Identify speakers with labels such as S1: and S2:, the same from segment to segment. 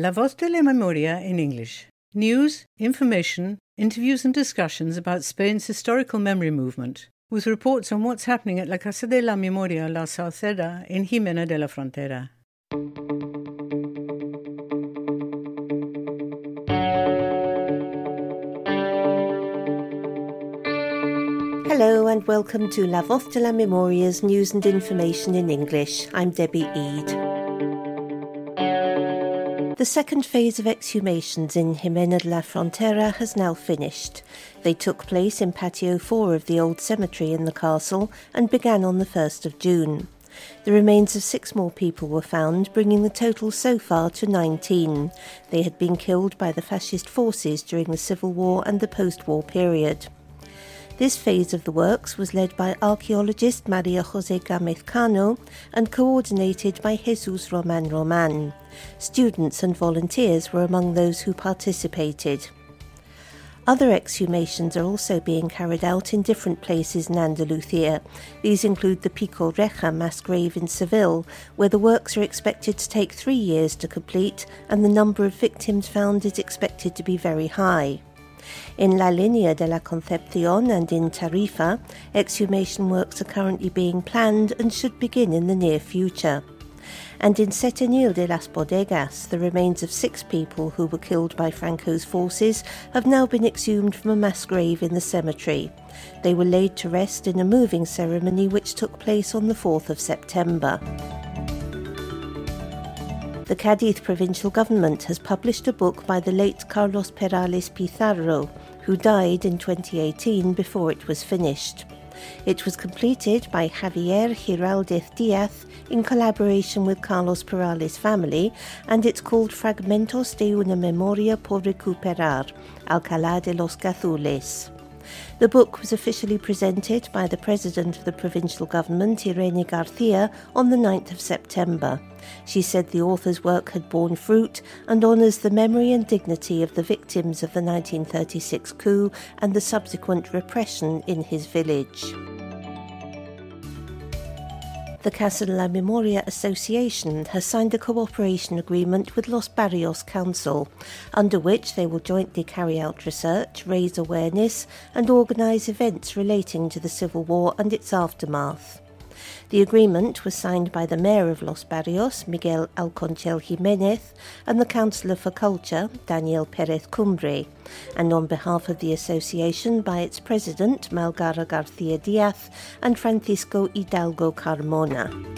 S1: La Voz de la Memoria in English. News, information, interviews, and discussions about Spain's historical memory movement, with reports on what's happening at La Casa de la Memoria La Sauceda in Jimena de la Frontera.
S2: Hello and welcome to La Voz de la Memoria's news and information in English. I'm Debbie Eade. The second phase of exhumations in Jimena de la Frontera has now finished. They took place in Patio 4 of the old cemetery in the castle and began on the 1st of June. The remains of six more people were found, bringing the total so far to 19. They had been killed by the fascist forces during the Civil War and the post war period. This phase of the works was led by archaeologist Maria Jose Gamez Cano and coordinated by Jesus Roman Roman. Students and volunteers were among those who participated. Other exhumations are also being carried out in different places in Andalusia. These include the Pico Reja mass grave in Seville, where the works are expected to take three years to complete and the number of victims found is expected to be very high. In La Línea de la Concepción and in Tarifa, exhumation works are currently being planned and should begin in the near future. And in Setenil de las Bodegas, the remains of six people who were killed by Franco's forces have now been exhumed from a mass grave in the cemetery. They were laid to rest in a moving ceremony which took place on the 4th of September. The Cadiz provincial government has published a book by the late Carlos Perales Pizarro, who died in 2018 before it was finished. It was completed by Javier Giraldez Diaz in collaboration with Carlos Perales' family, and it's called Fragmentos de una Memoria por Recuperar, Alcalá de los Gazules. The book was officially presented by the President of the Provincial Government, Irene Garcia, on the 9th of September. She said the author's work had borne fruit and honours the memory and dignity of the victims of the 1936 coup and the subsequent repression in his village. The Casa de la Memoria Association has signed a cooperation agreement with Los Barrios Council, under which they will jointly carry out research, raise awareness, and organise events relating to the Civil War and its aftermath. The agreement was signed by the Mayor of Los Barrios, Miguel Alconchel Jimenez, and the Councillor for Culture, Daniel Perez Cumbre, and on behalf of the association by its president, Malgara Garcia Diaz, and Francisco Hidalgo Carmona.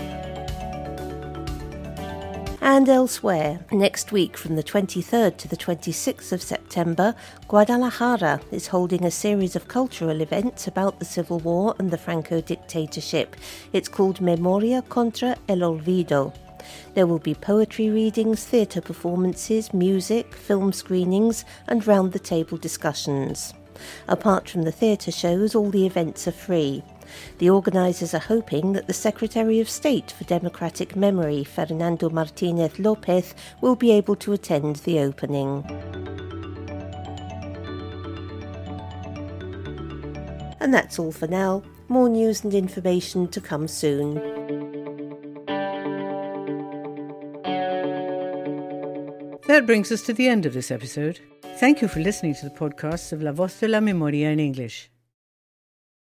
S2: And elsewhere, next week from the 23rd to the 26th of September, Guadalajara is holding a series of cultural events about the Civil War and the Franco dictatorship. It's called Memoria contra el Olvido. There will be poetry readings, theatre performances, music, film screenings, and round the table discussions. Apart from the theatre shows, all the events are free. The organisers are hoping that the Secretary of State for Democratic Memory, Fernando Martinez Lopez, will be able to attend the opening. And that's all for now. More news and information to come soon.
S1: That brings us to the end of this episode. Thank you for listening to the podcasts of La Voz de la Memoria in English.